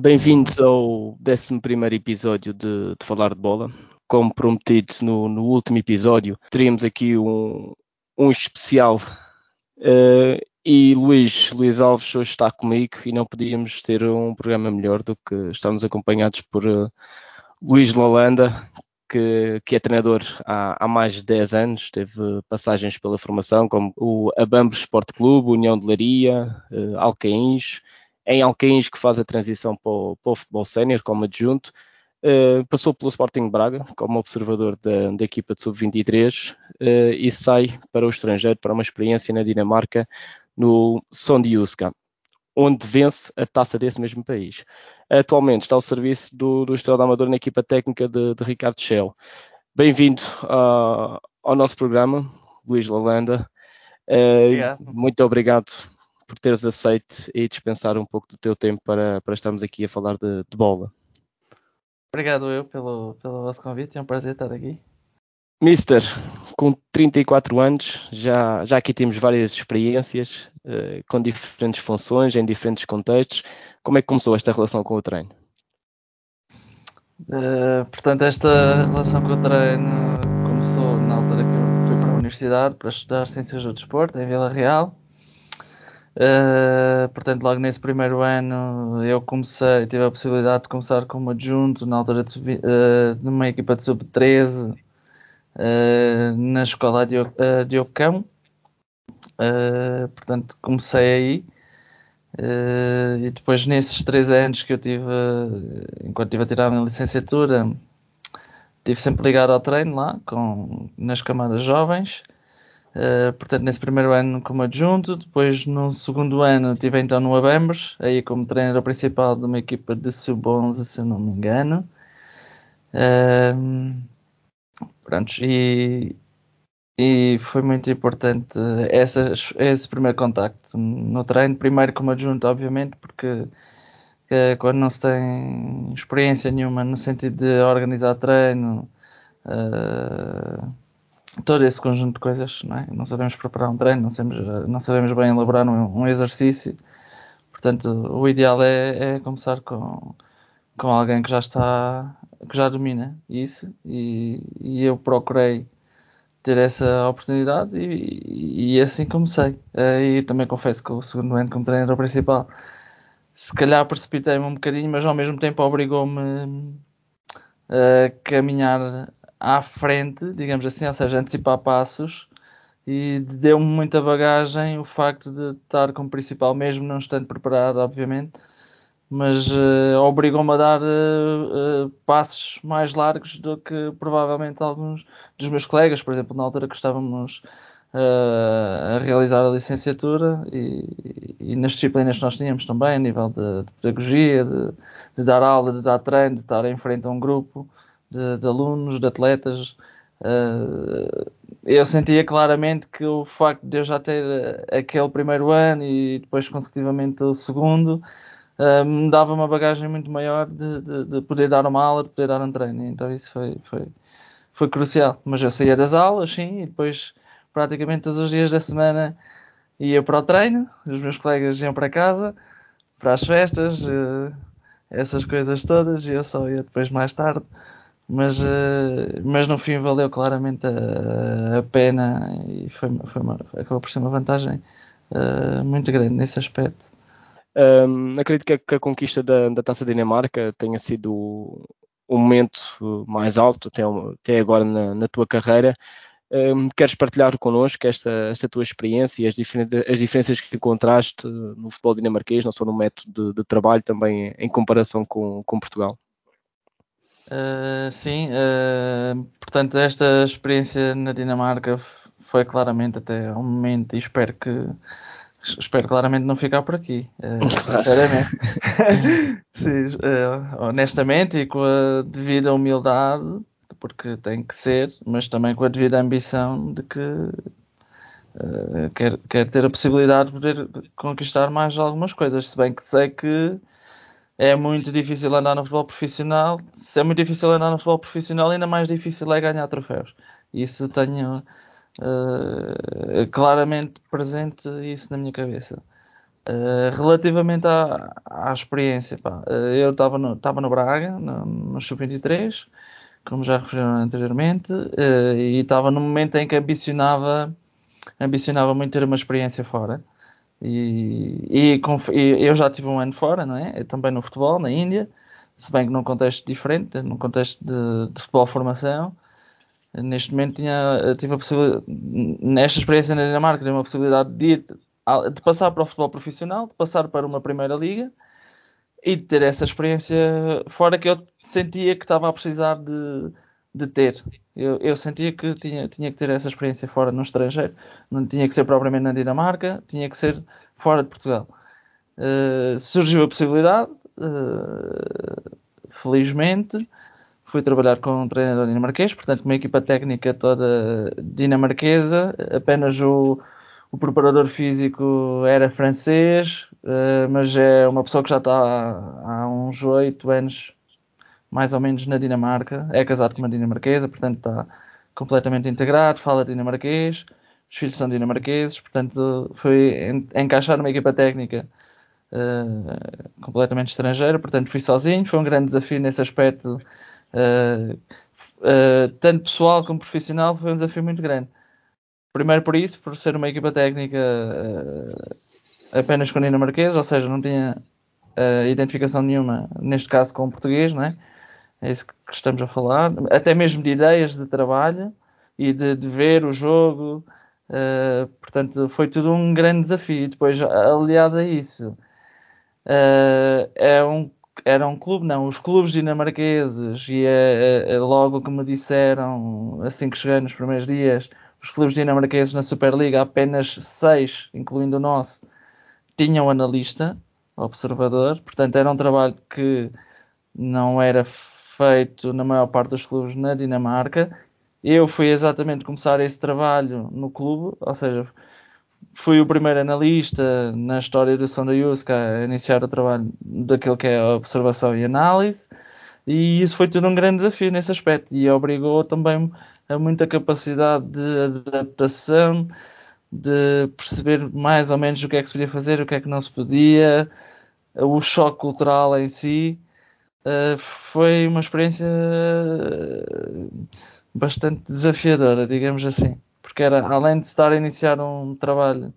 bem-vindos ao 11 episódio de, de, Falar de Bola. Como prometido no, no último episódio, teríamos aqui um, um especial. Uh, e Luís, Luís Alves hoje está comigo e não podíamos ter um programa melhor do que estamos acompanhados por uh, Luís Lalanda, que, que, é treinador há, há, mais de 10 anos, teve passagens pela formação como o Abambres Sport Clube, União de Laria, uh, Alcaíns, em Alcaíns que faz a transição para o, para o futebol sénior como adjunto, uh, passou pelo Sporting Braga como observador da, da equipa de sub-23 uh, e sai para o estrangeiro para uma experiência na Dinamarca no Sondiuska, onde vence a taça desse mesmo país. Atualmente está ao serviço do, do Estrela Amador na equipa técnica de, de Ricardo Schell. Bem-vindo uh, ao nosso programa, Luís Lalanda. Uh, muito obrigado por teres aceito e dispensar um pouco do teu tempo para, para estarmos aqui a falar de, de bola. Obrigado eu pelo, pelo vosso convite, é um prazer estar aqui. Mister, com 34 anos, já, já aqui temos várias experiências uh, com diferentes funções, em diferentes contextos. Como é que começou esta relação com o treino? Uh, portanto, esta relação com o treino começou na altura que eu fui para a universidade para estudar Ciências do Desporto, em Vila Real. Uh, portanto, logo nesse primeiro ano eu comecei, tive a possibilidade de começar como adjunto na altura de, uh, numa equipa de sub-13 uh, na escola de, uh, de Ocão. portanto, comecei aí. e depois, nesses três anos que eu tive, enquanto estive a tirar a minha licenciatura, estive sempre ligado ao treino lá, com, nas camadas jovens. Uh, portanto, nesse primeiro ano como adjunto, depois no segundo ano estive então no Abembres, aí como treinador principal de uma equipa de sub-11, se não me engano. Uh, pronto, e, e foi muito importante essas, esse primeiro contacto no treino, primeiro como adjunto, obviamente, porque uh, quando não se tem experiência nenhuma no sentido de organizar treino, uh, todo esse conjunto de coisas, não, é? não sabemos preparar um treino, não sabemos, não sabemos bem elaborar um, um exercício. Portanto, o ideal é, é, começar com, com alguém que já está, que já domina isso e, e eu procurei ter essa oportunidade e, e assim comecei. E também confesso que o segundo ano como treinador principal se calhar precipitei-me um bocadinho, mas ao mesmo tempo obrigou-me a caminhar à frente, digamos assim, ou seja, antecipar passos e deu-me muita bagagem o facto de estar como principal, mesmo não estando preparado, obviamente, mas uh, obrigou-me a dar uh, uh, passos mais largos do que provavelmente alguns dos meus colegas, por exemplo, na altura que estávamos a realizar a licenciatura e, e, nas disciplinas que nós tínhamos também, a nível de, de pedagogia, de, de, dar aula, de dar treino, de estar em frente a um grupo, de, de alunos, de atletas. Uh, eu sentia claramente que o facto de eu já ter eh, aquele primeiro ano e depois consecutivamente o segundo uh, me dava uma bagagem muito maior de, de, de, poder dar uma aula, de poder dar um treino. Então isso foi, foi, foi crucial. Mas eu saía das aulas, sim, e depois praticamente todos os dias da semana ia para o treino, os meus colegas iam para casa, para as festas, uh, essas coisas todas, e eu só ia depois mais tarde mas, uh, mas no fim valeu claramente a, a pena e foi, foi uma, acabou por ser uma vantagem uh, muito grande nesse aspecto. Um, acredito que a, que a conquista da, da, Taça Dinamarca tenha sido o momento mais alto até, até agora na, na tua carreira. Um, queres partilhar connosco esta, esta tua experiência e as, as, diferenças que encontraste no futebol dinamarquês, não só no método de, de trabalho, também em comparação com, com Portugal? Uh, sim, uh, portanto, esta experiência na Dinamarca foi claramente até um momento e espero que espero claramente não ficar por aqui, uh, sinceramente. sim, honestamente e com a devida humildade, porque tem que ser, mas também com a devida ambição de que quer, quer ter a possibilidade de poder conquistar mais algumas coisas, se bem que sei que é muito difícil andar no futebol profissional. Se é muito difícil andar no futebol profissional, ainda mais difícil é ganhar troféus. Isso tenho uh, claramente presente isso na minha cabeça. Uh, relativamente à, à experiência, pá, uh, eu estava no, no Braga, no, no Sub-23, como já referiram anteriormente, e estava no momento em que ambicionava, ambicionava muito ter uma experiência fora. E, e, eu já tive um ano fora, não é? Também no futebol, na Índia, se bem que num contexto diferente, num contexto de, de futebol formação. Neste momento tinha, tive a possibilidade, nesta experiência na Dinamarca, tive uma possibilidade de, ir, de passar para o futebol profissional, de passar para uma primeira liga e de ter essa experiência fora que eu sentia que estava a precisar de, de ter. Eu, eu, sentia que tinha, tinha que ter essa experiência fora no estrangeiro, não tinha que ser propriamente na Dinamarca, tinha que ser fora de Portugal. Uh, surgiu a possibilidade, uh, felizmente, fui trabalhar com um treinador dinamarquês, portanto, uma equipa técnica toda dinamarquesa, apenas o, o preparador físico era francês, uh, mas é uma pessoa que já está há uns oito anos mais ou menos na Dinamarca, é casado com uma dinamarquesa, portanto está completamente integrado, fala dinamarquês, os filhos são dinamarqueses, portanto foi encaixar numa equipa técnica uh, completamente estrangeira, portanto fui sozinho, foi um grande desafio nesse aspecto, uh, uh, tanto pessoal como profissional, foi um desafio muito grande. Primeiro por isso, por ser uma equipa técnica apenas com dinamarquês, ou seja, não tinha identificação nenhuma, neste caso com o português, não é? É isso que estamos a falar, até mesmo de ideias de trabalho e de, de ver o jogo. Uh, portanto, foi tudo um grande desafio. Depois, aliado a isso, uh, é um, era um clube, não, os clubes dinamarqueses, e é, é, é, logo que me disseram, assim que cheguei nos primeiros dias, os clubes dinamarqueses na Superliga, apenas seis, incluindo o nosso, tinham analista, observador, portanto, era um trabalho que não era feito na maior parte dos clubes na Dinamarca. Eu fui exatamente começar esse trabalho no clube, ou seja, fui o primeiro analista na história da Sonda Yuska a iniciar o trabalho daquilo que é a observação e análise, e isso foi tudo um grande desafio nesse aspecto e obrigou também a muita capacidade de adaptação, de perceber mais ou menos o que é que se podia fazer, o que é que não se podia, o choque cultural em si. Uh, foi uma experiência bastante desafiadora, digamos assim, porque era além de estar a iniciar um trabalho,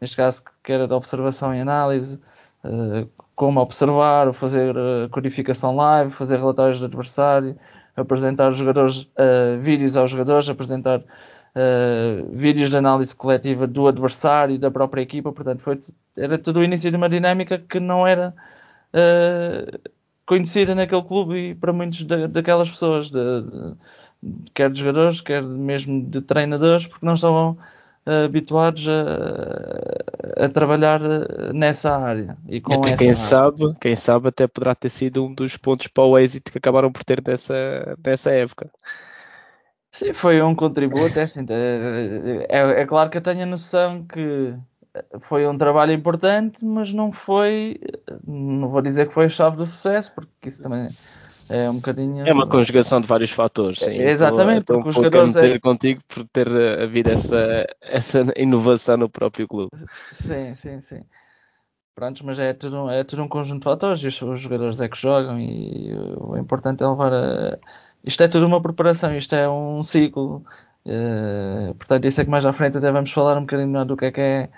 neste caso que era de observação e análise, uh, como observar, fazer codificação live, fazer relatórios do adversário, apresentar os jogadores, uh, vídeos aos jogadores, apresentar vídeos de análise coletiva do adversário e da própria equipa, portanto foi, era tudo o início de uma dinâmica que não era conhecida naquele clube e para muitos da, daquelas pessoas, de, de, quer de jogadores, quer mesmo de treinadores, porque não estavam uh, habituados a, a, trabalhar eh, nessa área. E com até quem área. sabe, quem sabe até poderá ter sido um dos pontos para o êxito que acabaram por ter nessa, nessa época. Sim, foi um contributo, é, assim, é, é, é claro que eu tenho a noção que foi um trabalho importante, mas não foi, não vou dizer que foi a chave do sucesso, porque isso também é um bocadinho. É uma conjugação de vários fatores, sim. É, exatamente, então, porque os jogadores. É... contigo por ter havido essa, essa inovação no próprio clube. Sim, sim, sim. Prontos, mas é tudo, é tudo um conjunto de fatores os, os jogadores é que jogam e o importante é levar a. Isto é tudo uma preparação, isto é um ciclo. Uh, portanto, isso é que mais à frente até vamos falar um bocadinho do que é que é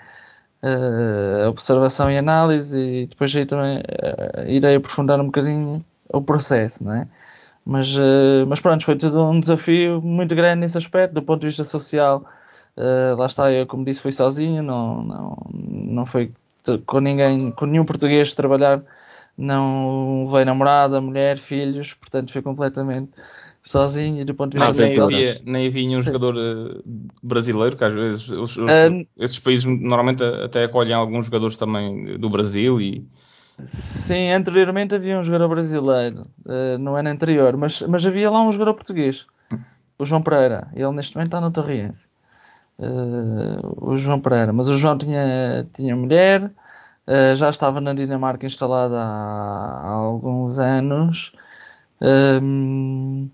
uh, observação e análise e depois aí também uh, irei aprofundar um bocadinho o processo, não é? Mas, uh, mas pronto, foi tudo um desafio muito grande nesse aspecto, do ponto de vista social. lá está, eu como disse, fui sozinho, não, não, não foi com ninguém, com nenhum português trabalhar, não veio namorada, mulher, filhos, portanto foi completamente sozinho e do ponto de vista nem havia, nem havia nenhum jogador uh, brasileiro, que às vezes os, os, um, esses países normalmente até acolhem alguns jogadores também do Brasil e Sim, anteriormente havia um jogador brasileiro, uh, no ano anterior, mas, mas havia lá um jogador português, o João Pereira. Ele neste momento está no Torriense. Uh, o João Pereira, mas o João tinha, tinha mulher, uh, já estava na Dinamarca instalada há, há alguns anos. Um,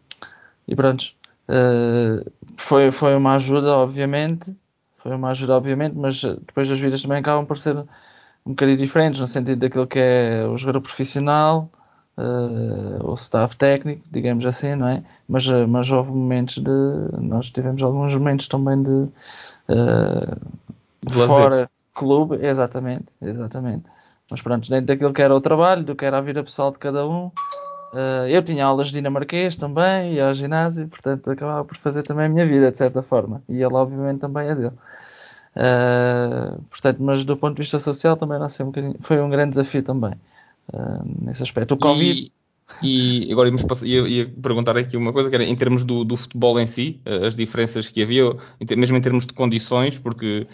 e pronto, uh, foi, foi uma ajuda, obviamente, foi uma ajuda, obviamente, mas depois as vidas também acabam por ser um bocadinho diferentes no sentido daquilo que é o jogador profissional, uh, o staff técnico, digamos assim, não é? Mas, mas houve momentos de. Nós tivemos alguns momentos também de. Uh, de fora clube, exatamente, exatamente. Mas pronto, dentro daquilo que era o trabalho, do que era a vida pessoal de cada um. Uh, eu tinha aulas de dinamarquês também, ia ao ginásio, portanto acabava por fazer também a minha vida, de certa forma. E ele, obviamente, também a dele. Uh, portanto, mas do ponto de vista social também não sei um foi um grande desafio também uh, nesse aspecto. O Covid. E, e agora ia, ia, perguntar aqui uma coisa que era em termos do, do futebol em si, as diferenças que havia, mesmo em termos de condições, porque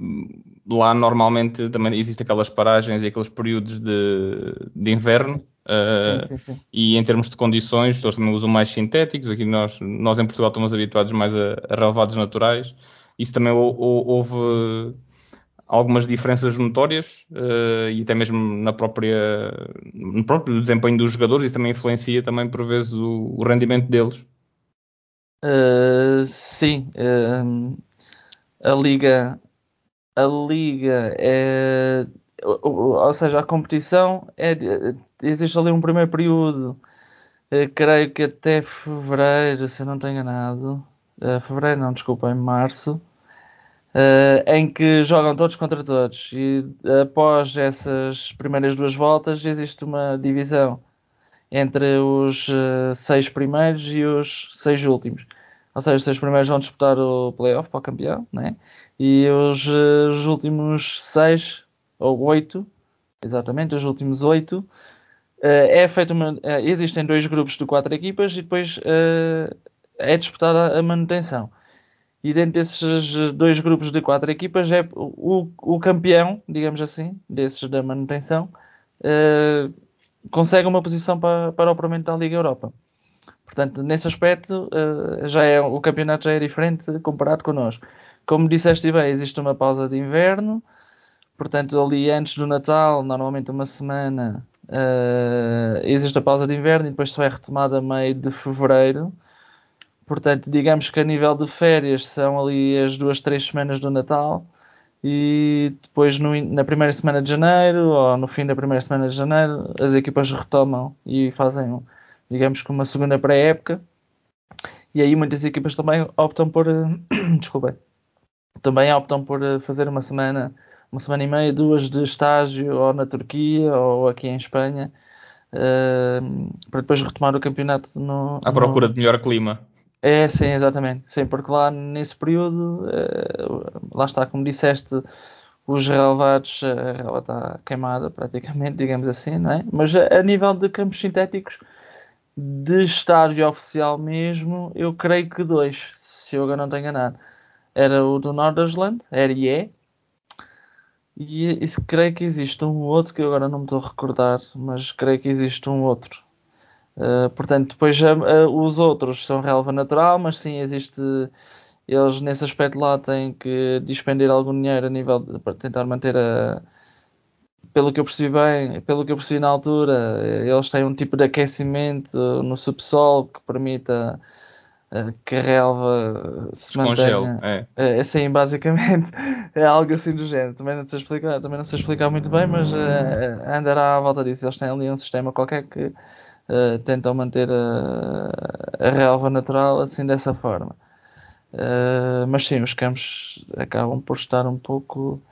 hum, lá normalmente também existem aquelas paragens e aqueles períodos de, de inverno. Uh, sim, sim, sim. E em termos de condições, eles também usam mais sintéticos. Aqui nós, nós em Portugal estamos habituados mais a, a relevados naturais isso também houve algumas diferenças notórias uh, e até mesmo na própria, no próprio desempenho dos jogadores, isso também influencia também por vezes o, o rendimento deles. Uh, sim, a liga, a liga é, ou seja, a competição é, existe ali um primeiro período, creio que até fevereiro, se eu não estou enganado, fevereiro não, desculpa, em março, em que jogam todos contra todos. E após essas primeiras duas voltas, existe uma divisão entre os seis primeiros e os seis últimos. Ou seja, os seis primeiros vão disputar o playoff para o campeão, né? e os, os últimos seis, ou oito, exatamente, os últimos oito, é feito uma, existem dois grupos de quatro equipas e depois é disputada a manutenção e dentro desses dois grupos de quatro equipas é o, o campeão, digamos assim, desses da manutenção, uh, consegue uma posição para, para o apuramento da Liga Europa. Portanto, nesse aspecto, uh, já é, o campeonato já é diferente comparado connosco. Como disseste bem, existe uma pausa de inverno, portanto, ali antes do Natal, normalmente uma semana, uh, existe a pausa de inverno e depois só é retomada meio de fevereiro. Portanto, digamos que a nível de férias são ali as duas, três semanas do Natal e depois no, na primeira semana de janeiro ou no fim da primeira semana de janeiro as equipas retomam e fazem, digamos que uma segunda pré-época e aí muitas equipas também optam por desculpem, também optam por fazer uma semana uma semana e meia, duas de estágio ou na Turquia ou aqui em Espanha uh, para depois retomar o campeonato no, à procura no... de melhor clima é, sim, exatamente. Sim, porque lá nesse período, uh, lá está, como disseste, os relevados, a relva está queimada praticamente, digamos assim, não é? Mas a, a, nível de campos sintéticos, de estádio oficial mesmo, eu creio que dois, se eu agora não estou enganado. Era o do Nordersland, RE, e, e creio que existe um outro que eu agora não me estou a recordar, mas creio que existe um outro. Uh, portanto, depois uh, os outros são relva natural, mas sim existe. Eles nesse aspecto lá têm que despender algum dinheiro a nível de, para tentar manter a. Pelo que eu percebi bem, pelo que eu percebi na altura, eles têm um tipo de aquecimento no subsolo que permita que a relva se mantenha. É. é assim, basicamente é algo assim do género. Também não sei explicar, também não sei explicar muito bem, mas andará à volta disso. Eles têm ali um sistema qualquer que uh, tentam manter a, a, relva natural assim dessa forma. Uh, mas sim, os campos acabam por estar um pouco,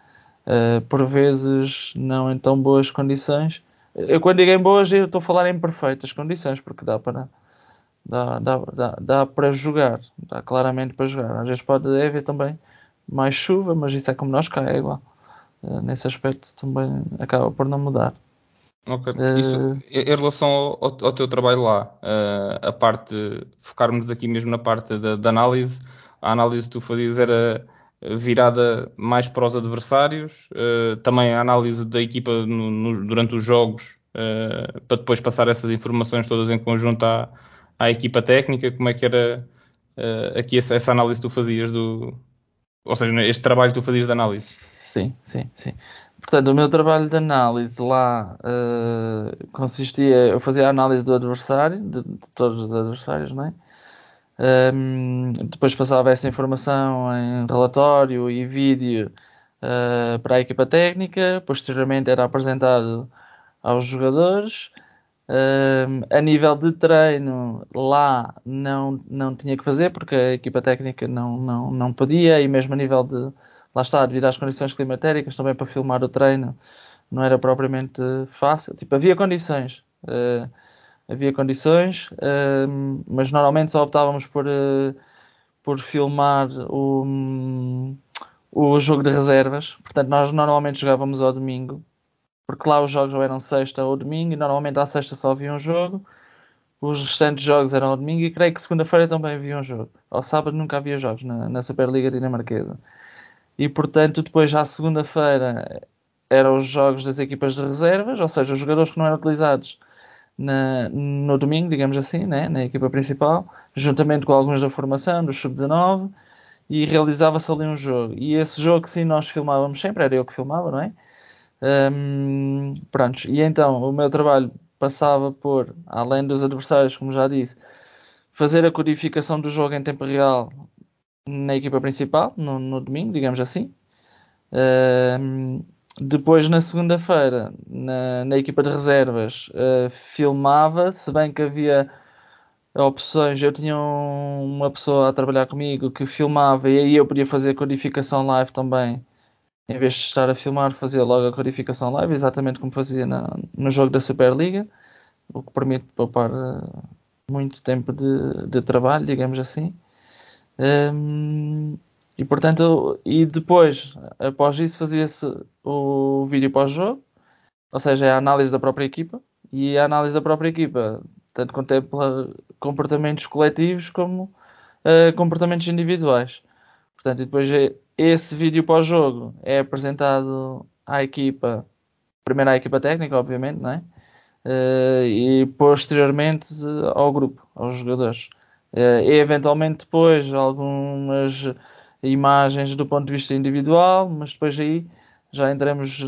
uh, por vezes, não em tão boas condições. Eu quando digo em boas, eu estou a falar em perfeitas condições, porque dá para dá, dá, dá, dá para jogar, dá claramente para jogar. Às vezes pode haver também mais chuva, mas isso é como nós cá, é igual. Uh, nesse aspecto também acaba por não mudar. Ok. Isso, uh... em relação ao, ao, teu trabalho lá, uh, a parte, focarmos aqui mesmo na parte da, da, análise, a análise que tu fazias era virada mais para os adversários, também a análise da equipa no, no, durante os jogos, para depois passar essas informações todas em conjunto à, à equipa técnica, como é que era aqui essa, essa análise que tu fazias do, ou seja, este trabalho que tu fazias de análise? Sim, sim, sim. Portanto, o meu trabalho de análise lá uh, consistia, eu fazia a análise do adversário, de, de todos os adversários, não é? Um, ehm, depois passava essa informação em relatório e vídeo uh, para a equipa técnica, posteriormente era apresentado aos jogadores. A nível de treino, lá não, não tinha que fazer porque a equipa técnica não, não, não podia, e mesmo a nível de, lá está, devido às condições climatéricas, também para filmar o treino, não era propriamente fácil. Tipo, havia condições, uh, havia condições, uh, mas normalmente só optávamos por, uh, por filmar o, o jogo de reservas. Portanto, nós normalmente jogávamos ao domingo, porque lá os jogos eram sexta ou domingo, e normalmente à sexta só havia um jogo. Os restantes jogos eram ao domingo e creio que segunda-feira também havia um jogo. Ao sábado nunca havia jogos na, na Superliga Dinamarquesa. E portanto, depois já segunda-feira eram os jogos das equipas de reservas, ou seja, os jogadores que não eram utilizados na, no domingo, digamos assim, né, na equipa principal, juntamente com alguns da formação, do Sub-19, e realizava-se ali um jogo. E esse jogo, sim, nós filmávamos sempre, era eu que filmava, não é? Um, e então o meu trabalho passava por, além dos adversários, como já disse, fazer a codificação do jogo em tempo real na equipa principal, no, no domingo, digamos assim. Um, depois, na segunda-feira, na, na, equipa de reservas, uh, filmava, se bem que havia opções. Eu tinha um, uma pessoa a trabalhar comigo que filmava e aí eu podia fazer a codificação live também. Em vez de estar a filmar, fazia logo a codificação live, exatamente como fazia na, no jogo da Superliga, o que permite poupar uh, muito tempo de, de, trabalho, digamos assim. Um, e portanto, e depois, após isso, fazia-se o vídeo pós-jogo, ou seja, é a análise da própria equipa, e a análise da própria equipa tanto contempla comportamentos coletivos como uh, comportamentos individuais. Portanto, depois é, esse vídeo pós-jogo é apresentado à equipa, primeiro à equipa técnica, obviamente, não é? Uh, e posteriormente ao grupo, aos jogadores. Uh, e eventualmente depois algumas imagens do ponto de vista individual, mas depois aí já entramos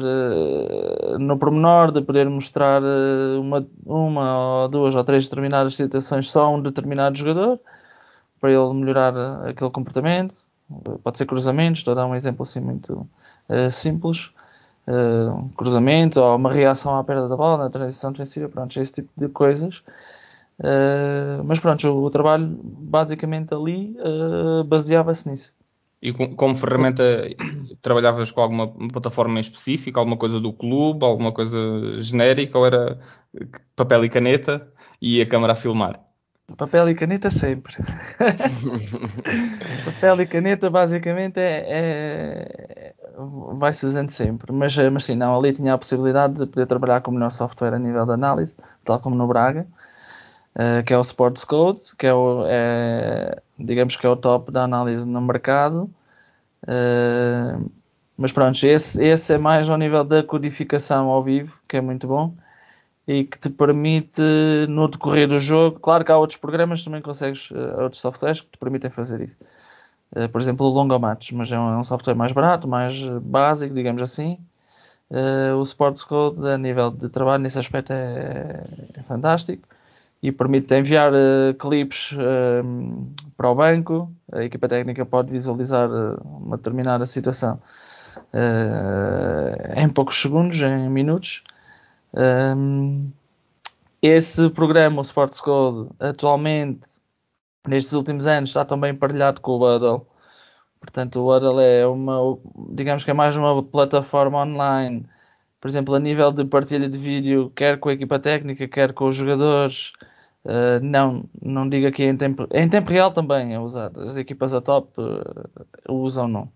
no pormenor de poder mostrar uma, uma ou duas ou três determinadas situações só a um determinado jogador para ele melhorar aquele comportamento. Pode ser cruzamentos, estou a dar um exemplo assim muito simples. cruzamento ou uma reação à perda da bola na transição defensiva, pronto, esse tipo de coisas. mas pronto, o, o trabalho basicamente ali baseava-se nisso. E com, como ferramenta trabalhavas com alguma plataforma em específico, alguma coisa do clube, alguma coisa genérica, ou era papel e caneta e a câmera a filmar? Papel e caneta sempre. papel e caneta basicamente é, é vai-se usando sempre. Mas, mas sim, não, ali tinha a possibilidade de poder trabalhar com o melhor software a nível de análise, tal como no Braga. Uh, que é o Sports Code, que é o, é, digamos que é o top da análise no mercado. Uh, mas pronto, esse, esse é mais ao nível da codificação ao vivo, que é muito bom e que te permite, no decorrer do jogo, claro que há outros programas também consegues, uh, outros softwares que te permitem fazer isso. Uh, por exemplo, o Longomatch, mas é um, é software mais barato, mais básico, digamos assim. O Sports Code, a nível de trabalho nesse aspecto, é, é fantástico e permite enviar clipes uh, para o banco. A equipa técnica pode visualizar uma determinada situação em poucos segundos, em minutos. Um, esse programa, o Sports Code, atualmente, nestes últimos anos, está também partilhado com o Huddle. Portanto, o Huddle é uma, digamos que é mais uma plataforma online por exemplo, a nível de partilha de vídeo, quer com a equipa técnica, quer com os jogadores, uh, não, não diga que é em tempo, é em tempo real também é usado. As equipas a top uh, usam não.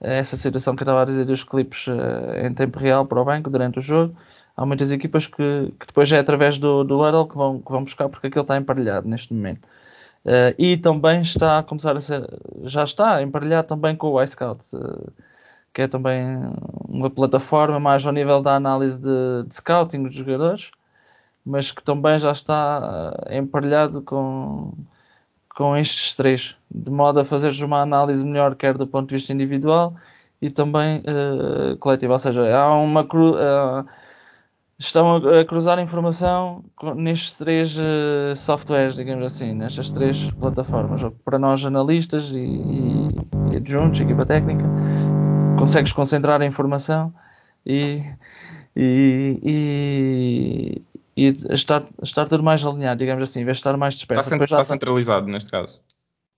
É essa situação que eu estava a dizer dos clipes uh, em tempo real para o banco durante o jogo. Há muitas equipas que, que depois é através do, do Huddle que vão, que vão buscar porque aquilo está emparelhado neste momento. Uh, e também está a começar a ser, já está emparelhado também com o iScout. Uh, que é também uma plataforma mais ao nível da análise de, de scouting dos jogadores, mas que também já está eh, emparelhado com, com estes três, de modo a fazeres uma análise melhor, quer do ponto de vista individual e também uh. Ou seja, há uma uh, estão a, cruzar informação nestes três uh, softwares, digamos assim, nestas três plataformas, para nós analistas e, e, e adjuntos, equipa técnica consegues concentrar a informação e, e, e, e estar, estar tudo mais alinhado, digamos assim, em vez de estar mais disperso. Está, está centralizado neste caso.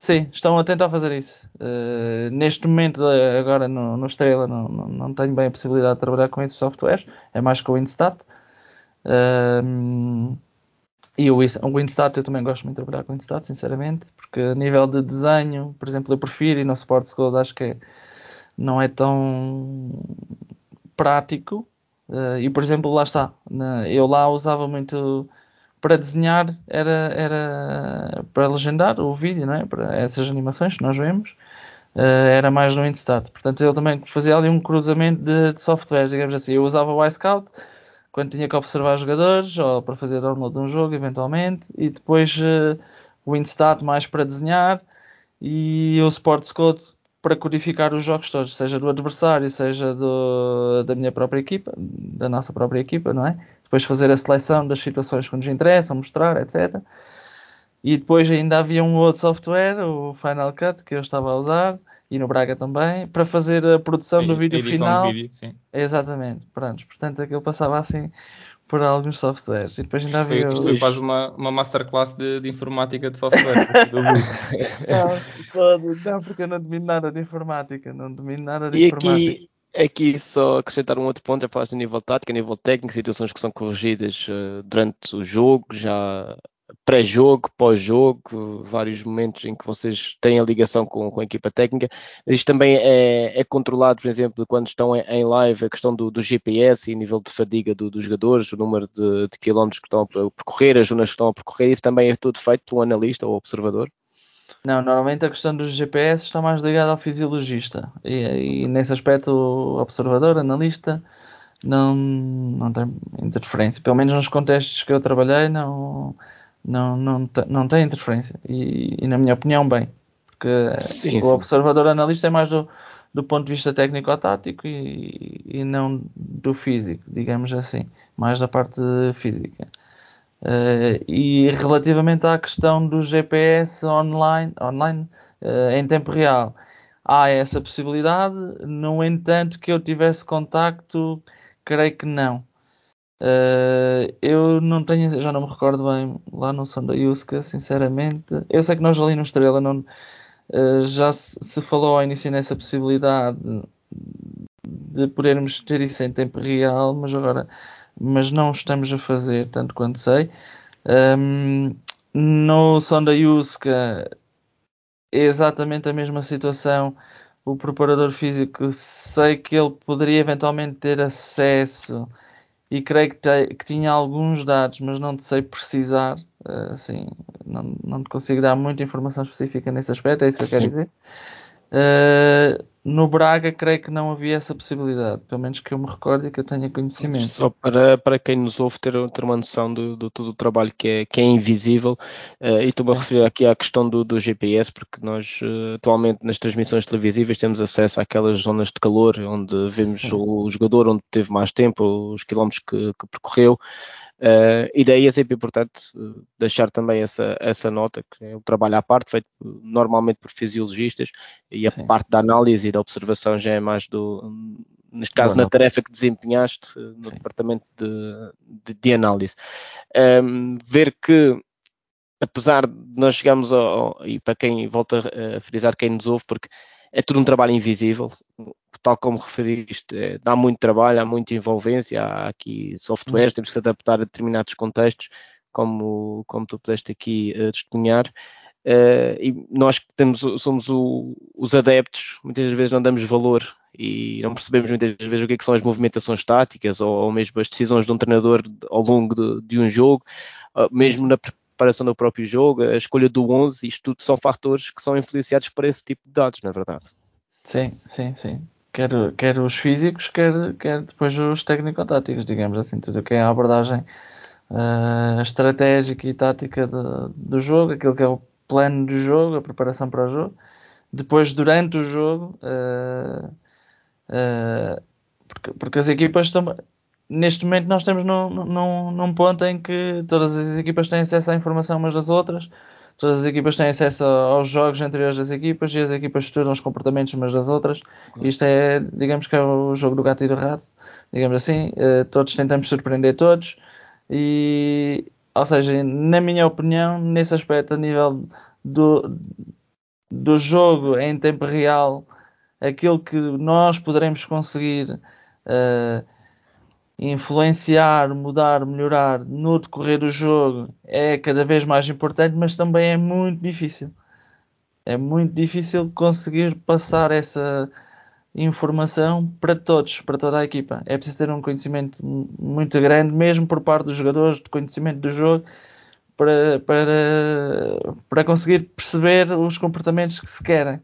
Sim, estão a tentar fazer isso. Uh, neste momento, agora no, no Estrela, não, não, não, tenho bem a possibilidade de trabalhar com esses softwares, é mais com o Instat. Uh, e o, o Instat eu também gosto muito de trabalhar com o Instat, sinceramente, porque a nível de desenho, por exemplo, eu prefiro e no Sports Code acho que é, não é tão prático. Uh, e por exemplo, lá está, eu lá usava muito para desenhar era, era para legendar o vídeo, não é? para essas animações que nós vemos, uh, era mais no Instat. Portanto, eu também fazia ali um cruzamento de, de softwares, digamos assim. Eu usava o iScout quando tinha que observar jogadores ou para fazer download de um jogo, eventualmente, e depois uh, o Instat mais para desenhar e o Sports Code para codificar os jogos todos, seja do adversário, seja do, da minha própria equipa, da nossa própria equipa, não é? Depois fazer a seleção das situações que nos interessam, mostrar, etc. E depois ainda havia um outro software, o Final Cut, que eu estava a usar, e no Braga também, para fazer a produção sim, do vídeo final. Vídeo, Exatamente, pronto. Portanto, aquilo passava assim por alguns softwares. E depois ainda isto havia. Foi, isto foi quase uma, uma masterclass de, de informática de software. não, não, porque eu não domino nada de informática. Não domino nada de e informática. Aqui Aqui só acrescentar um outro ponto, já falaste a nível tático, a nível técnico, situações que são corrigidas uh, durante o jogo, já pré-jogo, pós-jogo, vários momentos em que vocês têm a ligação com, com a equipa técnica. Isto também é, é, controlado, por exemplo, quando estão em, em live, a questão do, do, GPS e nível de fadiga do, dos jogadores, o número de, de quilómetros que estão a percorrer, as zonas que estão a percorrer, isso também é tudo feito pelo analista ou observador? Não, normalmente a questão dos GPS está mais ligada ao fisiologista e, e nesse aspecto o observador, analista, não, não tem interferência. Pelo menos nos contextos que eu trabalhei, não, não, não, não tem interferência. E, e, na minha opinião, bem. Porque sim, o sim. observador analista é mais do, do ponto de vista técnico-tático e, e não do físico, digamos assim. Mais da parte física. Uh, e relativamente à questão do GPS online, online uh, em tempo real, há essa possibilidade. No entanto, que eu tivesse contacto, creio que não. Uh, eu não tenho, já não me recordo bem lá no som da Yuska, sinceramente. Eu sei que nós ali no Estrela não, já se, se, falou ao início nessa possibilidade de podermos ter isso em tempo real, mas agora mas não estamos a fazer, tanto quanto sei. Um, no Sonda Yuska é exatamente a mesma situação. O preparador físico, sei que ele poderia eventualmente ter acesso e creio que, te, que tinha alguns dados, mas não te sei precisar. Assim, não, não te consigo dar muita informação específica nesse aspecto, é isso que eu quero dizer. Uh, no Braga, creio que não havia essa possibilidade, pelo menos que eu me recorde e que eu tenha conhecimento. Só para, para quem nos ouve ter, ter uma noção do, do todo o trabalho que é, que é invisível, uh, e estou-me a referir aqui à questão do, do GPS, porque nós uh, atualmente nas transmissões televisivas temos acesso àquelas zonas de calor onde vemos o, o, jogador onde teve mais tempo, os quilómetros que, que percorreu. Uh, e daí é sempre importante uh, deixar também essa, essa nota, que é um trabalho à parte, feito normalmente por fisiologistas, e a Sim. parte da análise e da observação já é mais do, neste caso, na tarefa que desempenhaste no Sim. departamento de, de, de análise. Um, ver que, apesar de nós chegarmos ao, ao, e para quem volta a frisar, quem nos ouve, porque é tudo um trabalho invisível, tal como referiste, é, dá muito trabalho, há muita envolvência, há aqui softwares, temos que se adaptar a determinados contextos, como, como tu pudeste aqui uh, testemunhar. Uh, e nós que temos, somos o, os adeptos, muitas vezes não damos valor e não percebemos muitas vezes o que, é que são as movimentações táticas ou, ou, mesmo as decisões de um treinador ao longo de, de um jogo, uh, mesmo na preparação do próprio jogo, a escolha do 11, isto tudo são fatores que são influenciados por esse tipo de dados, não é verdade? Sim, sim, sim quer, quer os físicos, quer, quer depois os técnico-táticos, digamos assim, tudo o que é a abordagem uh, estratégica e tática de, do jogo, aquilo que é o plano do jogo, a preparação para o jogo. Depois, durante o jogo, uh, uh, porque, porque, as equipas estão. Neste momento, nós estamos num, num, num ponto em que todas as equipas têm acesso à informação umas das outras, todas as equipas têm acesso aos jogos anteriores das equipas e as equipas estudam os comportamentos umas das outras. Claro. Isto é, digamos que é o jogo do gato e do rato, digamos assim. Uh, todos tentamos surpreender todos e, ou seja, na minha opinião, nesse aspecto, a nível do, do jogo em tempo real, aquilo que nós poderemos conseguir uh, influenciar, mudar, melhorar no decorrer do jogo é cada vez mais importante, mas também é muito difícil. É muito difícil conseguir passar essa informação para todos, para toda a equipa. É preciso ter um conhecimento muito grande, mesmo por parte dos jogadores, de conhecimento do jogo, para, para, para conseguir perceber os comportamentos que se querem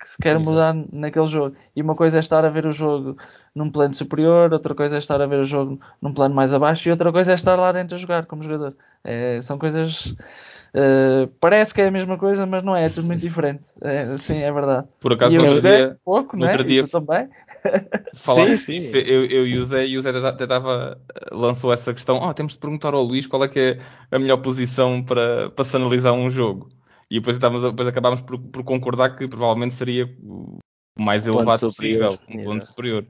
que se quer mudar naquele jogo. E uma coisa é estar a ver o jogo num plano superior, outra coisa é estar a ver o jogo num plano mais abaixo e outra coisa é estar lá dentro a jogar como jogador. É, são coisas. Uh, parece que é a mesma coisa, mas não é, é tudo muito diferente. É, sim, é verdade. Por acaso, no outro dia, pouco, no outro dia também. Falar, sim, sim. Eu, eu e o Zé, e o Zé até dava, lançou essa questão: oh, temos de perguntar ao Luís qual é que é a melhor posição para, para se analisar um jogo. E depois, depois acabámos por, por, concordar que provavelmente seria o mais um elevado possível, um ponto superior.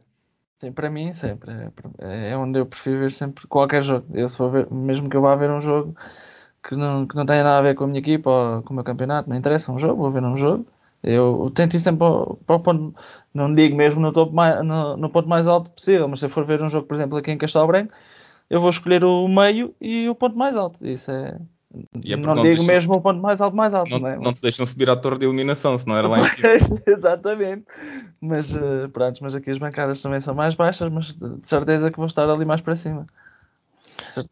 Sim, para mim sempre. É, onde eu prefiro ver sempre qualquer jogo. Eu se for ver, mesmo que eu vá ver um jogo que não, que não tenha nada a ver com a minha equipa ou com o meu campeonato, não interessa um jogo, vou ver um jogo. Eu tento ir sempre para o ponto, não digo mesmo no, topo mais, no, no, ponto mais alto possível, mas se eu for ver um jogo, por exemplo, aqui em Castelo Branco, eu vou escolher o meio e o ponto mais alto. Isso é, é não, digo mesmo o ponto mais alto, mais alto. Não, não, é? não te deixam subir à torre de eliminação, se não era lá em cima. Exatamente. Mas, uh, pronto, mas aqui as bancadas também são mais baixas, mas de certeza que vou estar ali mais para cima.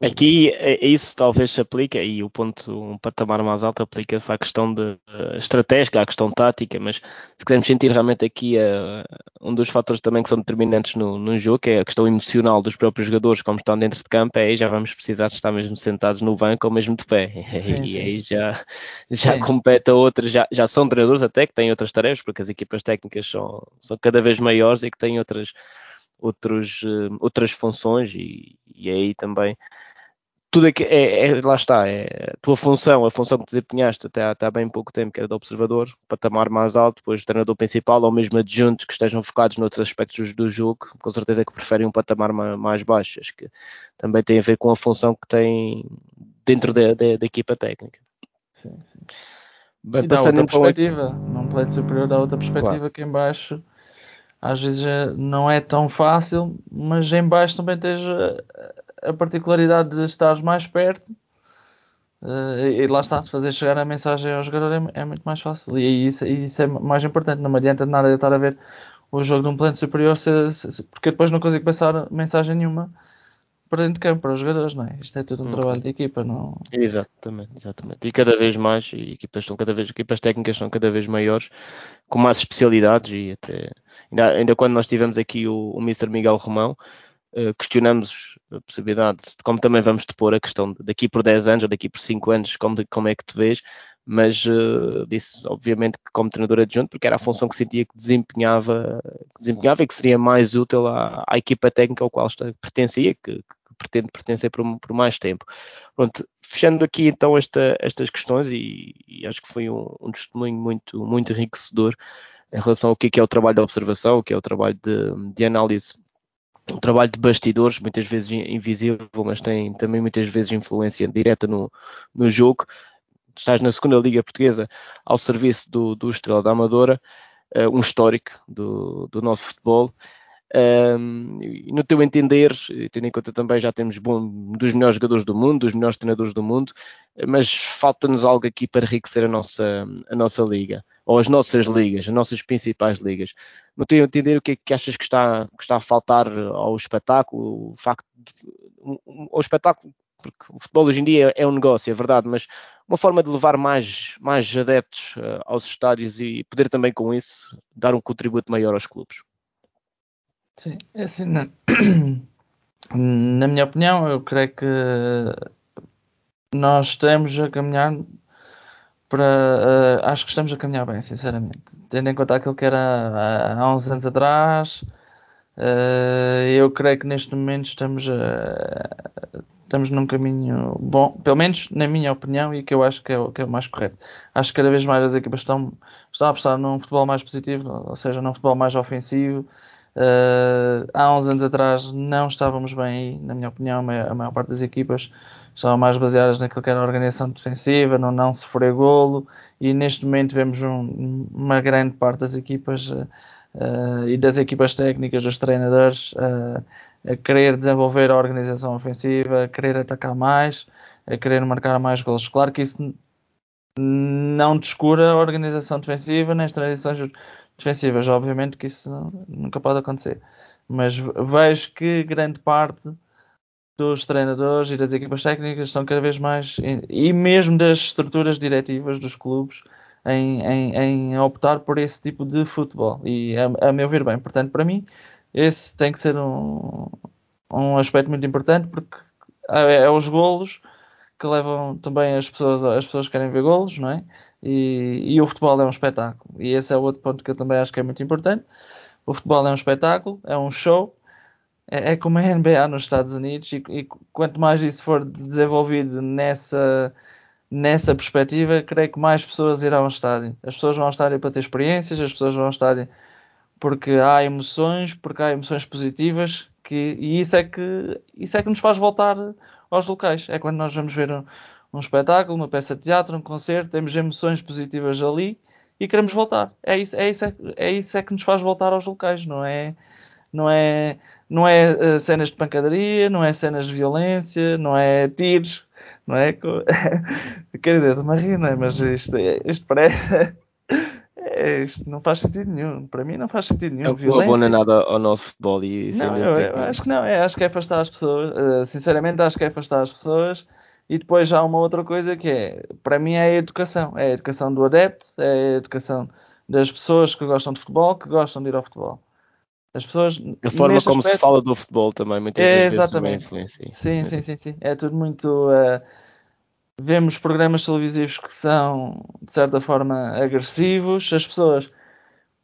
Aqui é, é isso talvez se aplica, e o ponto, um patamar mais alto aplica-se à questão de uh, estratégica, à questão tática, mas se quisermos sentir realmente aqui uh, um dos fatores também que são determinantes no, no jogo, que é a questão emocional dos próprios jogadores, como estão dentro de campo, aí já vamos precisar de estar mesmo sentados no banco ou mesmo de pé. Sim, e sim, aí sim. já, já compete a outras, já, já são treinadores até que têm outras tarefas, porque as equipas técnicas são, são cada vez maiores e que têm outras outros, uh, outras funções e, e aí também tudo é que é, é, lá está, é a tua função, a função que desempenhaste até, até há bem pouco tempo, que era de observador, patamar mais alto, depois treinador principal ou mesmo adjuntos que estejam focados noutros aspectos do jogo, com certeza que preferem um patamar mais baixo, acho que também tem a ver com a função que tem dentro da, da, da equipa técnica. Sim, sim. Bem, e passando outra perspectiva, num plano superior dá outra perspectiva claro. que em baixo às vezes eh, não é tão fácil, mas em baixo também tens a, particularidade de estares mais perto uh, e, lá está, fazer chegar a mensagem ao jogador é, é muito mais fácil. E isso, isso, é mais importante, não me adianta de nada de estar a ver o jogo de um plano superior se, se, porque depois não consigo passar mensagem nenhuma para dentro de campo, para os jogadores, não é? Isto é tudo um uhum. trabalho de equipa, não... Exatamente, exatamente. E cada vez mais, e equipas estão cada vez, equipas técnicas são cada vez maiores, com mais especialidades e até Ainda, ainda quando nós tivemos aqui o, o Mr. Miguel Romão, uh, questionamos a possibilidade de como também vamos depor a questão de daqui por 10 anos ou daqui por 5 anos, como, como é que te vês, mas uh, disse obviamente que como treinador adjunto, porque era a função que sentia que desempenhava, que desempenhava e que seria mais útil à, à equipa técnica ao qual pertencia, que, que pretende pertencer por, por, mais tempo. Pronto, fechando aqui então esta, estas questões e, e, acho que foi um, um testemunho muito, muito enriquecedor em relação ao que é, que é o trabalho de observação, o que é o trabalho de, de análise um trabalho de bastidores, muitas vezes invisível, mas tem também muitas vezes influência direta no, no jogo. Estás na segunda Liga Portuguesa ao serviço do, do Estrela da Amadora, uh, um histórico do, do nosso futebol. Um, no teu entender, tendo em conta também já temos bom, dos melhores jogadores do mundo, dos melhores treinadores do mundo, mas falta-nos algo aqui para enriquecer a nossa, a nossa liga, ou as nossas ligas, as nossas principais ligas. No teu entender, o que é que achas que está, que está a faltar ao espetáculo? O facto de, ao espetáculo, porque o futebol hoje em dia é um negócio, é verdade, mas uma forma de levar mais, mais adeptos uh, aos estádios e poder também com isso dar um contributo maior aos clubes. Sim, é assim, na, na minha opinião, eu creio que nós estamos a caminhar para. Uh, acho que estamos a caminhar bem, sinceramente. Tendo em conta aquilo que era há, há uns anos atrás, uh, eu creio que neste momento estamos a, estamos num caminho bom, pelo menos na minha opinião, e que eu acho que é o, que é o mais correto. Acho que cada vez mais as equipas estão, estão a apostar num futebol mais positivo, ou seja, num futebol mais ofensivo. Uh, há uns anos atrás não estávamos bem na minha opinião, a maior parte das equipas estavam mais baseadas naquilo que era a organização defensiva, no não sofrer golo, e neste momento vemos um, uma grande parte das equipas uh, e das equipas técnicas, dos treinadores, a querer desenvolver a organização ofensiva, a querer atacar mais, a querer marcar mais gols. Claro que isso não descura a organização defensiva nem as transições defensivas, obviamente que isso nunca pode acontecer. Mas vejo que grande parte dos treinadores e das equipas técnicas estão cada vez mais, e mesmo das estruturas diretivas dos clubes, em, em, em optar por esse tipo de futebol. E a, a, meu ver, bem, portanto, para mim, esse tem que ser um, um aspecto muito importante porque é, é os golos que levam também as pessoas, as pessoas querem ver golos, não é? E, e, o futebol é um espetáculo. E esse é outro ponto que eu também acho que é muito importante. O futebol é um espetáculo, é um show, é, é como a NBA nos Estados Unidos, e, e, quanto mais isso for desenvolvido nessa, nessa perspectiva, creio que mais pessoas irão ao estádio. As pessoas vão ao estádio para ter experiências, as pessoas vão ao estádio porque há emoções, porque há emoções positivas, que, e isso é que, isso é que nos faz voltar aos locais. É quando nós vamos ver um, um espetáculo, uma peça de teatro, um concerto, temos emoções positivas ali e queremos voltar. É isso, é isso, é, é isso é que nos faz voltar aos locais, não é? Não é, não é uh, cenas de pancadaria, não é cenas de violência, não é tiros, não é? Quer dizer, rir, não é? Mas isto, isto parece. É, isto não faz sentido nenhum. Para mim não faz sentido nenhum. É não abona nada ao nosso futebol e não, eu, eu acho que não, é, acho que é afastar as pessoas. Uh, sinceramente acho que é afastar as pessoas. E depois há uma outra coisa que é, para mim é a educação. É a educação do adepto, é a educação das pessoas que gostam de futebol, que gostam de ir ao futebol. As pessoas. A forma como aspecto, se fala do futebol também, muitas é, vezes exatamente. influencia. Sim, sim, sim, sim. É tudo muito. Uh, vemos programas televisivos que são, de certa forma, agressivos. As pessoas,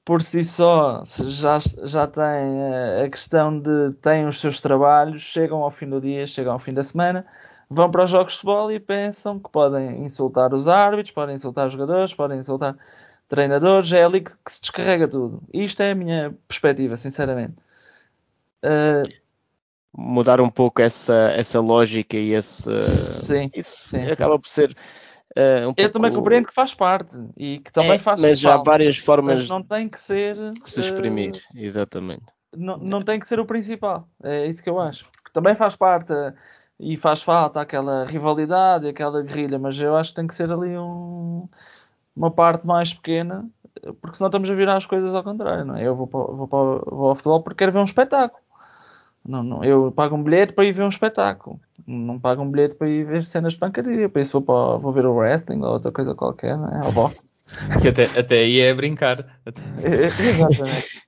por si só, já, já têm a questão de têm os seus trabalhos, chegam ao fim do dia, chegam ao fim da semana, vão para os jogos de futebol e pensam que podem insultar os árbitros, podem insultar os jogadores, podem insultar treinadores. É ali que, que se descarrega tudo. Isto é a minha perspectiva, sinceramente. Uh, mudar um pouco essa, essa lógica e esse. Sim, isso sim, acaba sim. por ser. Uh, um eu pouco... também compreendo que faz parte e que também é, faz Mas já há várias formas mas não tem que ser que se exprimir, uh, exatamente. Não, não tem que ser o principal, é isso que eu acho. Porque também faz parte e faz falta aquela rivalidade, aquela guerrilha, mas eu acho que tem que ser ali um, uma parte mais pequena, porque senão estamos a virar as coisas ao contrário. Não é? Eu vou, para, vou, para, vou ao futebol porque quero ver um espetáculo. Não, não, eu pago um bilhete para ir ver um espetáculo. Não pago um bilhete para ir ver cenas de pancadaria. Para isso vou, para, vou ver o wrestling ou outra coisa qualquer, não é? Ou que até, até aí é brincar. Exatamente.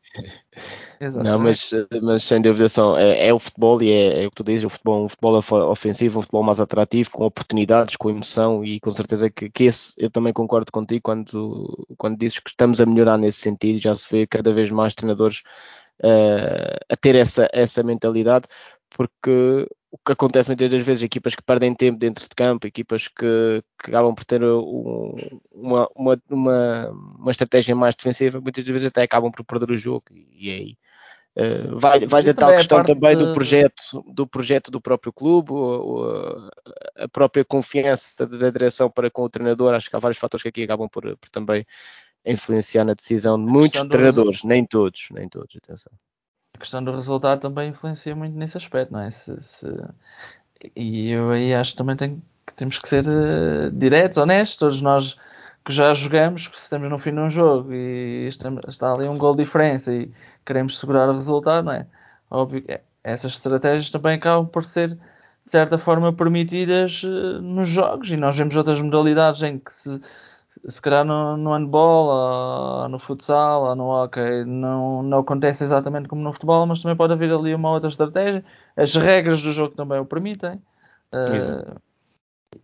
Exatamente. Não, mas, mas sem dúvida são, é, é o futebol e é, é, o que tu dizes, o futebol, um futebol ofensivo, um futebol mais atrativo, com oportunidades, com emoção e com certeza que, que esse eu também concordo contigo quando, quando dizes que estamos a melhorar nesse sentido, já se vê cada vez mais treinadores uh, a ter essa, essa mentalidade, porque o que acontece muitas das vezes, equipas que perdem tempo dentro de campo, equipas que, que acabam por ter um, uma, uma, uma, uma, estratégia mais defensiva, muitas vezes até acabam por perder o jogo, e aí uh, vai, vai da tal questão também de... do projeto do projeto do próprio clube, ou, ou a própria confiança da direção para com o treinador, acho que há vários fatores que aqui acabam por, por também influenciar na decisão de muitos treinadores, nem todos, nem todos, atenção. A questão do resultado também influencia muito nesse aspecto, não é? Se, se... E eu aí acho que também tem, que temos que ser uh, diretos, honestos, todos nós que já jogamos, que estamos no fim de um jogo e estamos, está ali um gol de diferença e queremos segurar o resultado, não é? Óbvio que essas estratégias também acabam por ser de certa forma permitidas uh, nos jogos e nós vemos outras modalidades em que se se calhar no, no handball, ou no futsal, ou no hockey, não, não acontece exatamente como no futebol, mas também pode haver ali uma outra estratégia. As regras do jogo também o permitem. Uh,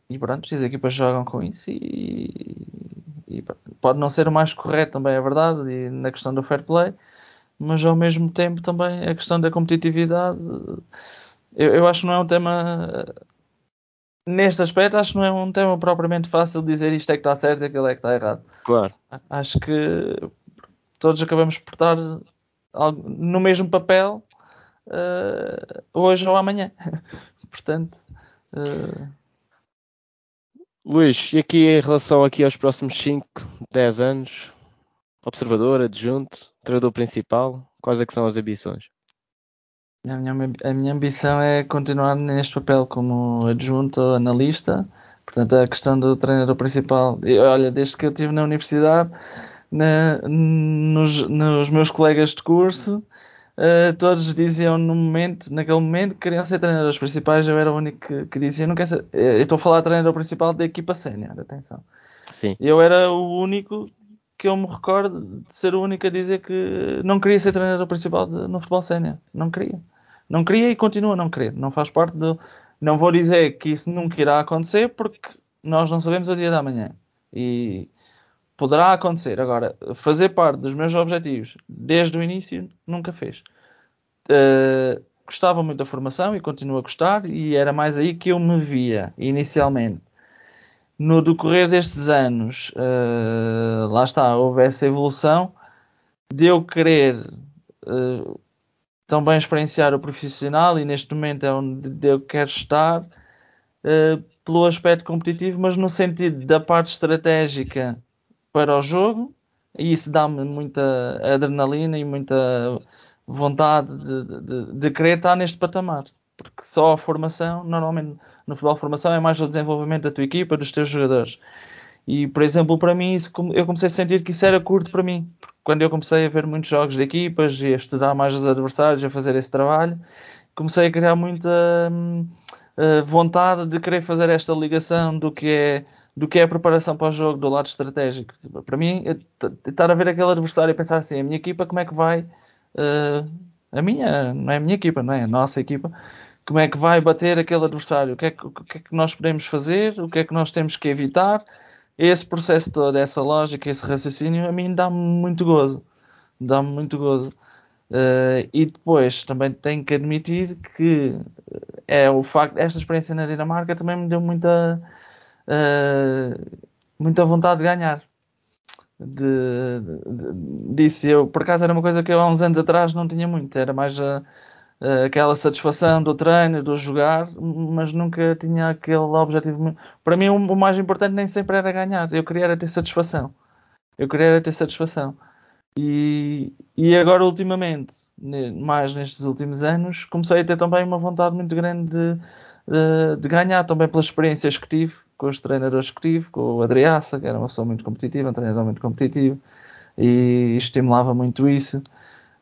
e pronto, as equipas jogam com isso e, e, pode não ser o mais correto também, é verdade, e na questão do fair play, mas ao mesmo tempo também a questão da competitividade, eu, eu acho que não é um tema neste aspecto acho que não é um tema propriamente fácil dizer isto é que está certo e aquilo é que está errado. Claro. Acho que todos acabamos por estar no mesmo papel uh, hoje ou amanhã. Portanto. Uh... Luís, e aqui em relação aqui aos próximos 5, 10 anos, observador, adjunto, treinador principal, quais é que são as ambições? A minha, a minha ambição é continuar neste papel como adjunto analista. Portanto, a questão do treinador principal, olha, desde que eu estive na universidade, na, nos, nos, meus colegas de curso, uh, todos diziam no momento, naquele momento, que queriam ser treinadores principais. Eu era o único que, que dizia, não quero ser. Eh, eu estou a falar de treinador principal da equipa sénior, atenção. Sim. Eu era o único que eu me recordo de ser o único a dizer que não queria ser treinador principal de, no futebol sénior. Não queria. Não queria e continua a não querer. Não faz parte do. Não vou dizer que isso nunca irá acontecer porque nós não sabemos o dia da manhã. E poderá acontecer. Agora, fazer parte dos meus objetivos desde o início nunca fez. Uh, gostava muito da formação e continuo a gostar, e era mais aí que eu me via inicialmente. No decorrer destes anos, uh, lá está, houve essa evolução de eu querer uh, também experienciar o profissional e neste momento é onde eu quero estar pelo aspecto competitivo, mas no sentido da parte estratégica para o jogo e isso dá-me muita adrenalina e muita vontade de, de, de, querer estar neste patamar. Porque só a formação, normalmente no futebol formação é mais o desenvolvimento da tua equipa, dos teus jogadores. E, por exemplo, para mim, isso, eu comecei a sentir que isso era curto para mim. Porque quando eu comecei a ver muitos jogos de equipas e a estudar mais os adversários, a fazer esse trabalho, comecei a criar muita hum, uh, vontade de querer fazer esta ligação do que é do que é a preparação para o jogo do lado estratégico. Para mim, estar a ver aquele adversário e pensar assim, a minha equipa como é que vai uh, a minha, não é a minha equipa, não é a nossa equipa, como é que vai bater aquele adversário, o que, é que, o que é que nós podemos fazer, o que é que nós temos que evitar esse processo todo, essa lógica, esse raciocínio, a mim dá-me muito gozo. Dá-me muito gozo. Uh, e depois também tenho que admitir que é o facto, esta experiência na Dinamarca também me deu muita, uh, muita vontade de ganhar. De, de, disse eu, por acaso era uma coisa que eu há uns anos atrás não tinha muito, era mais a, uh, aquela satisfação do treino, do jogar, mas nunca tinha aquele objetivo. Para mim, o, o mais importante nem sempre era ganhar, eu queria era ter satisfação. Eu queria era ter satisfação. E, e agora, ultimamente, mais nestes últimos anos, comecei a ter também uma vontade muito grande de, de, de ganhar, também pelas experiências que tive, com os treinadores que tive, com o Adriaça, que era uma pessoa muito competitiva, um treinador muito competitivo, e estimulava muito isso.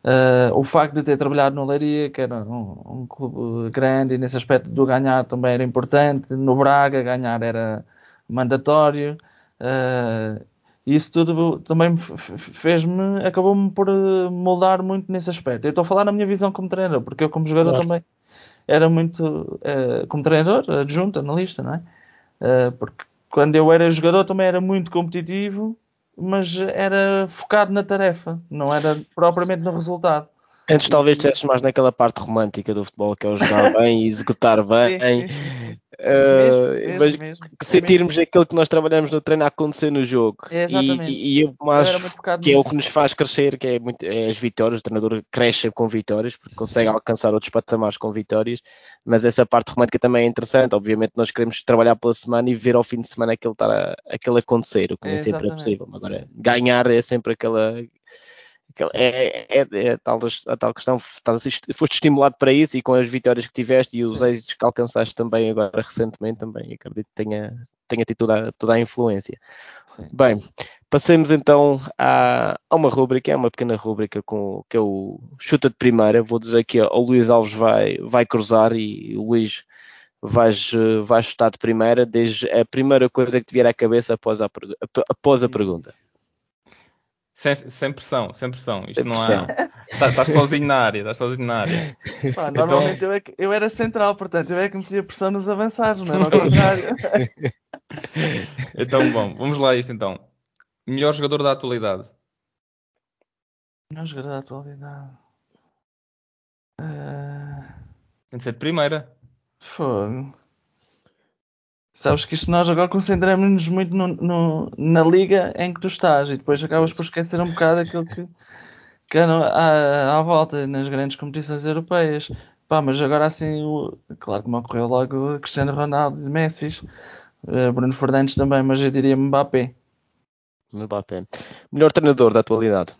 Uh, o facto de ter trabalhado no Leiria, que era um, um, clube grande, e nesse aspecto do ganhar também era importante. No Braga, ganhar era mandatório. Uh, isso tudo também fez-me, acabou-me por eh, moldar muito nesse aspecto. Eu estou a falar na minha visão como treinador, porque eu, como jogador, claro. também era muito, uh, como treinador, adjunto, analista, não é? Porque quando eu era jogador também era muito competitivo mas era focado na tarefa, não era propriamente no resultado. Antes talvez estivesses mais naquela parte romântica do futebol, que é o jogar bem e executar bem. Sim. Uh, mesmo, mas mesmo, sentirmos mesmo. aquilo que nós trabalhamos no treino a acontecer no jogo. É exatamente. E, e eu acho que nisso. é o que nos faz crescer, que é, muito, é as vitórias. O treinador cresce com vitórias, porque consegue alcançar outros patamares com vitórias. Mas essa parte romântica também é interessante. Obviamente, nós queremos trabalhar pela semana e ver ao fim de semana aquilo, estar a, aquilo acontecer, o que nem é sempre é possível. Agora, ganhar é sempre aquela é, é, é, a, tal, a tal questão, foste estimulado para isso e com as vitórias que tiveste e os Sim. êxitos que alcançaste também agora recentemente, também acredito que tenha, tenha tido toda, a, toda a influência. Sim. Bem, passemos então a, a uma rúbrica, é uma pequena rúbrica com, que é o chuta de primeira. Vou dizer que o Luís Alves vai, vai cruzar e o Luís vais, vais chutar de primeira, desde a primeira coisa que te vier à cabeça após a, após a pergunta. Sem, sem pressão, sem pressão. Isto sem não há. Estás tá sozinho na área, estás sozinho na área. Pá, normalmente então... eu, é que, eu era central, portanto eu é que metia pressão nos avançados, não é? Ao contrário. então, bom, vamos lá isto então. Melhor jogador da atualidade. Melhor jogador da atualidade. Uh... Tem de ser de primeira. Fogo. Sabes que isto nós agora concentramos-nos muito no, no, na liga em que tu estás e depois acabas por esquecer um bocado aquilo que, que há à volta nas grandes competições europeias. Pá, mas agora assim, o, claro que me ocorreu logo Cristiano Ronaldo e Messi, uh, Bruno Fernandes também, mas eu diria Mbappé. Mbappé. Melhor treinador da atualidade?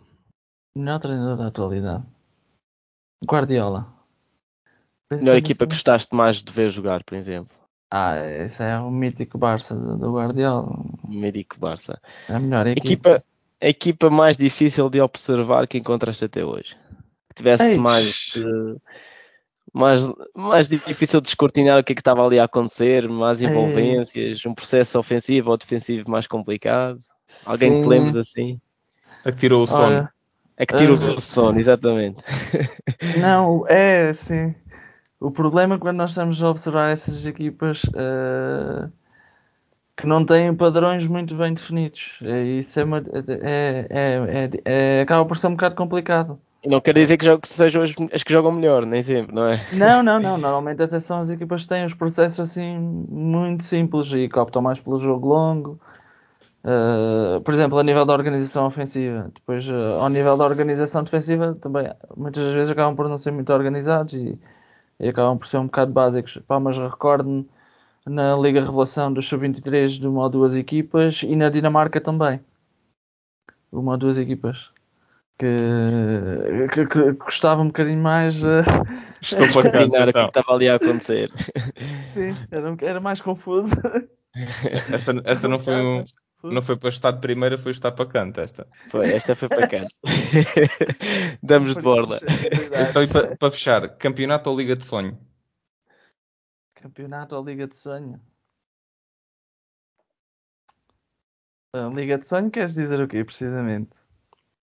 Melhor treinador da atualidade? Guardiola. Melhor equipa que gostaste mais de ver jogar, por exemplo? Ah, esse é o mítico Barça do Guardiola. O mítico Barça. É a melhor equipa. equipa. A equipa mais difícil de observar que encontraste até hoje? Que tivesse Eish. mais, uh, mais, mais difícil de escortinar o que é que estava ali a acontecer, mais envolvências, Ei. um processo ofensivo ou defensivo mais complicado? Alguém que te lembres assim? A que tirou o sono. Olha, a que tirou uh, o sono, exatamente. Não, é sim. O problema é quando nós estamos a observar essas equipas uh, que não têm padrões muito bem definidos. É, isso é, uma, é, é, é, acaba por ser um bocado complicado. Não quer dizer que, jogo, sejam as, as, que jogam melhor, nem sempre, não é? Não, não, não. Normalmente até são as equipas que têm os processos assim muito simples e que optam mais pelo jogo longo. Uh, por exemplo, a nível da organização ofensiva. Depois, uh, ao nível da organização defensiva, também muitas vezes acabam por não ser muito organizados e e acabam por ser um bocado básicos. Pá, mas recordo-me na Liga Revelação dos Sub-23 de uma ou duas equipas e na Dinamarca também. Uma ou duas equipas. Que, que, que gostava um bocadinho mais. Uh, Estou para imaginar o que estava ali a acontecer. Sim, era, era mais confuso. Esta, esta não foi um, não foi para estar de primeira, foi estar para canto esta. Foi, esta foi para canto. Damos de borla. Então, para, para, fechar, campeonato ou Liga de Sonho? Campeonato ou Liga de Sonho? Ah, Liga de Sonho queres dizer o quê, precisamente?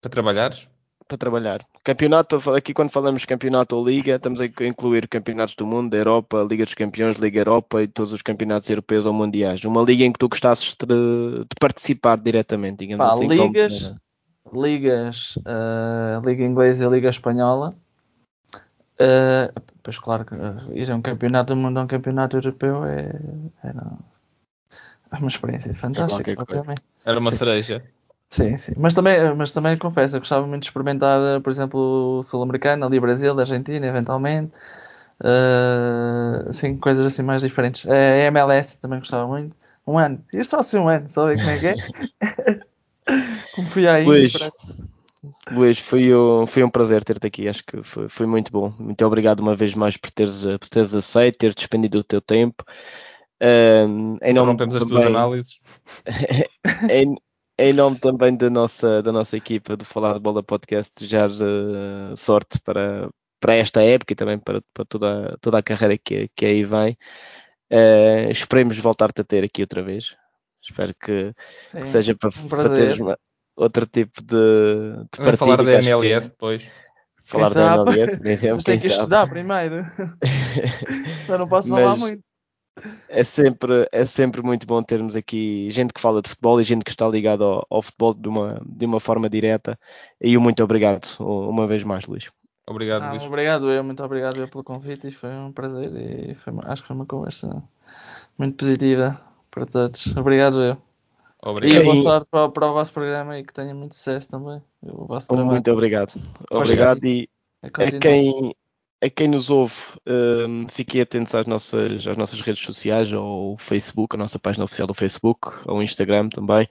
Para trabalhares? Para trabalhar. Campeonato, aqui quando falamos campeonato ou liga, estamos a incluir campeonatos do mundo, da Europa, Liga dos Campeões, Liga Europa e todos os campeonatos europeus ou mundiais. Uma liga em que tu gostasses de, de participar diretamente, digamos Pá, assim. Ligas, como... ligas uh, Liga Inglesa e Liga Espanhola. Uh, pois claro que uh, ir a um campeonato do mundo a um campeonato europeu é, é uma experiência fantástica. É Era uma cereja. Sim, sim. Mas também, mas também confesso, eu gostava muito de experimentar, por exemplo, o Sul-Americano, ali Brasil, Argentina, eventualmente. Uh, sim, coisas assim mais diferentes. A uh, MLS também gostava muito. Um ano. Ir só assim um ano, só ver como é que é. como fui aí. Luís, Luís foi, um, foi um prazer ter-te aqui. Acho que foi, foi muito bom. Muito obrigado uma vez mais por teres, por teres aceito, ter despendido o teu tempo. Uh, Interrompemos as tuas análises. em, em nome também da nossa, da nossa equipa do Falar de Bola Podcast, desejar uh, sorte para, para esta época e também para, para toda, toda a carreira que, que aí vem. Uh, esperemos voltar-te a ter aqui outra vez. Espero que, Sim, que seja para, um para teres uma, outro tipo de, de Vamos falar da MLS depois. Falar da MLS, Mas tem que estudar primeiro. Só não posso falar Mas, muito é sempre, é sempre muito bom termos aqui gente que fala de futebol e gente que está ligada ao, ao, futebol de uma, de uma forma direta. E muito obrigado uma vez mais, Luís. Obrigado, ah, Luís. Obrigado eu, muito obrigado eu pelo convite e foi um prazer e foi, acho que foi uma conversa muito positiva para todos. Obrigado eu. Obrigado. E boa sorte para, para, o vosso programa e que tenha muito sucesso também. muito obrigado. Obrigado e a quem, a quem nos ouve, um, fiquem atentos às nossas, às nossas redes sociais, ao Facebook, a nossa página oficial do Facebook, ao Instagram também.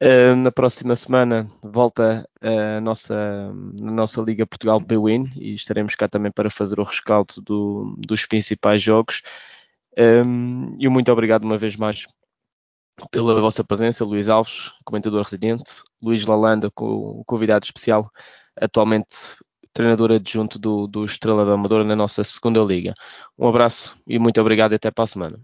Uh, na próxima semana volta a nossa, a nossa Liga Portugal B-Win e estaremos cá também para fazer o rescaldo do, dos principais jogos. Um, e muito obrigado uma vez mais pela vossa presença, Luís Alves, comentador residente, Luís Lalanda, com o convidado especial, atualmente treinador adjunto do, do Estrela da Amadora na nossa segunda liga. Um abraço e muito obrigado e até para a semana.